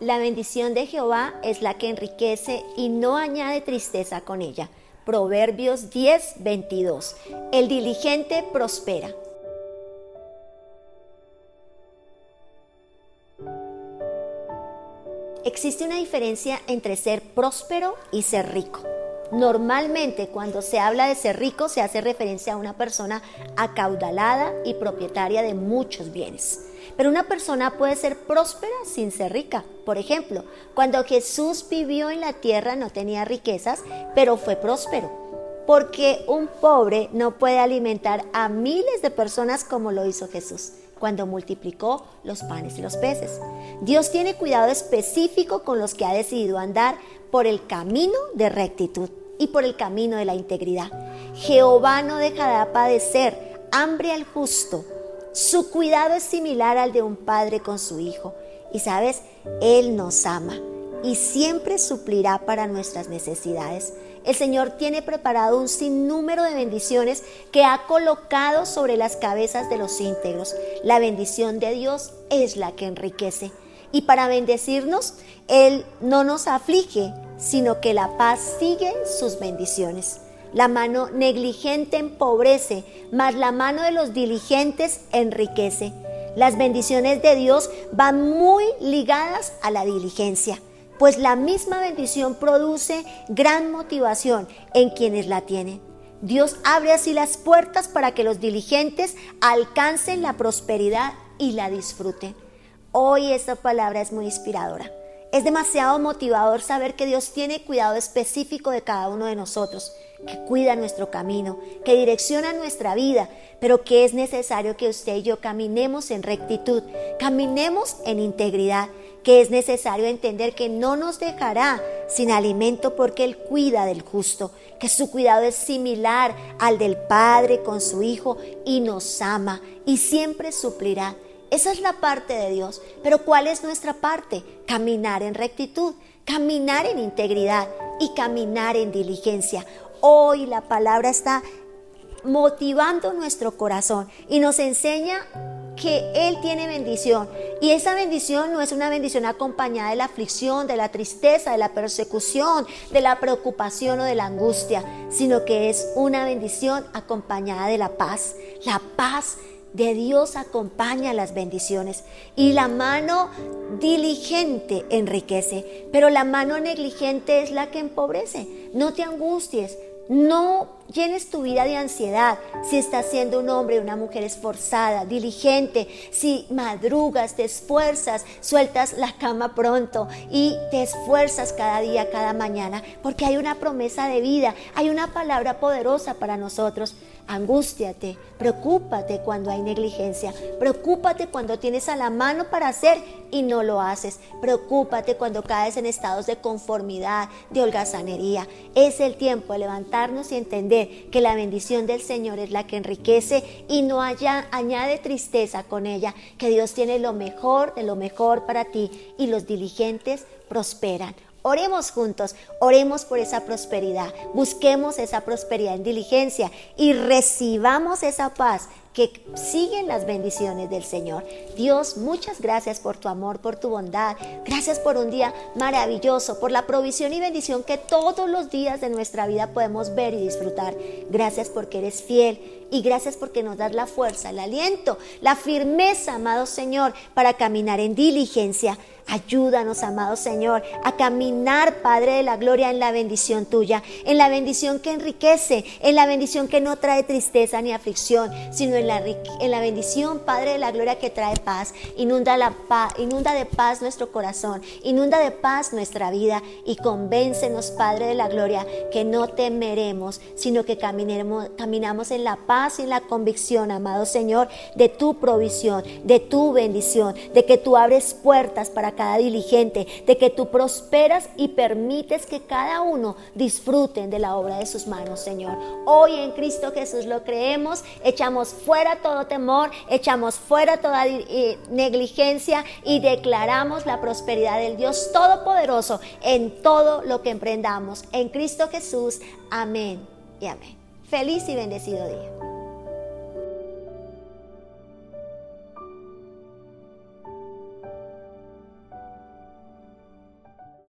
la bendición de Jehová es la que enriquece y no añade tristeza con ella. Proverbios 10, 22. El diligente prospera. Existe una diferencia entre ser próspero y ser rico. Normalmente cuando se habla de ser rico se hace referencia a una persona acaudalada y propietaria de muchos bienes. Pero una persona puede ser próspera sin ser rica. Por ejemplo, cuando Jesús vivió en la tierra no tenía riquezas, pero fue próspero. Porque un pobre no puede alimentar a miles de personas como lo hizo Jesús cuando multiplicó los panes y los peces. Dios tiene cuidado específico con los que ha decidido andar por el camino de rectitud y por el camino de la integridad. Jehová no dejará padecer hambre al justo. Su cuidado es similar al de un padre con su hijo. Y sabes, Él nos ama y siempre suplirá para nuestras necesidades. El Señor tiene preparado un sinnúmero de bendiciones que ha colocado sobre las cabezas de los íntegros. La bendición de Dios es la que enriquece. Y para bendecirnos, Él no nos aflige, sino que la paz sigue sus bendiciones. La mano negligente empobrece, mas la mano de los diligentes enriquece. Las bendiciones de Dios van muy ligadas a la diligencia, pues la misma bendición produce gran motivación en quienes la tienen. Dios abre así las puertas para que los diligentes alcancen la prosperidad y la disfruten. Hoy esta palabra es muy inspiradora. Es demasiado motivador saber que Dios tiene cuidado específico de cada uno de nosotros, que cuida nuestro camino, que direcciona nuestra vida, pero que es necesario que usted y yo caminemos en rectitud, caminemos en integridad, que es necesario entender que no nos dejará sin alimento porque Él cuida del justo, que su cuidado es similar al del Padre con su Hijo y nos ama y siempre suplirá esa es la parte de Dios. Pero ¿cuál es nuestra parte? Caminar en rectitud, caminar en integridad y caminar en diligencia. Hoy la palabra está motivando nuestro corazón y nos enseña que Él tiene bendición. Y esa bendición no es una bendición acompañada de la aflicción, de la tristeza, de la persecución, de la preocupación o de la angustia, sino que es una bendición acompañada de la paz. La paz de Dios acompaña las bendiciones y la mano diligente enriquece, pero la mano negligente es la que empobrece. No te angusties, no llenes tu vida de ansiedad si estás siendo un hombre o una mujer esforzada, diligente, si madrugas, te esfuerzas, sueltas la cama pronto y te esfuerzas cada día, cada mañana, porque hay una promesa de vida, hay una palabra poderosa para nosotros. Angústiate, preocúpate cuando hay negligencia, preocúpate cuando tienes a la mano para hacer y no lo haces, preocúpate cuando caes en estados de conformidad, de holgazanería. Es el tiempo de levantarnos y entender que la bendición del Señor es la que enriquece y no añade tristeza con ella, que Dios tiene lo mejor de lo mejor para ti y los diligentes prosperan. Oremos juntos, oremos por esa prosperidad, busquemos esa prosperidad en diligencia y recibamos esa paz que siguen las bendiciones del Señor. Dios, muchas gracias por tu amor, por tu bondad. Gracias por un día maravilloso, por la provisión y bendición que todos los días de nuestra vida podemos ver y disfrutar. Gracias porque eres fiel y gracias porque nos das la fuerza, el aliento, la firmeza, amado Señor, para caminar en diligencia Ayúdanos, amado Señor, a caminar, Padre de la Gloria, en la bendición tuya, en la bendición que enriquece, en la bendición que no trae tristeza ni aflicción, sino en la, en la bendición, Padre de la Gloria, que trae paz. Inunda, la paz. inunda de paz nuestro corazón, inunda de paz nuestra vida y convéncenos, Padre de la Gloria, que no temeremos, sino que caminemos, caminamos en la paz y en la convicción, amado Señor, de tu provisión, de tu bendición, de que tú abres puertas para cada diligente, de que tú prosperas y permites que cada uno disfruten de la obra de sus manos, Señor. Hoy en Cristo Jesús lo creemos, echamos fuera todo temor, echamos fuera toda eh, negligencia y declaramos la prosperidad del Dios Todopoderoso en todo lo que emprendamos. En Cristo Jesús, amén y amén. Feliz y bendecido día.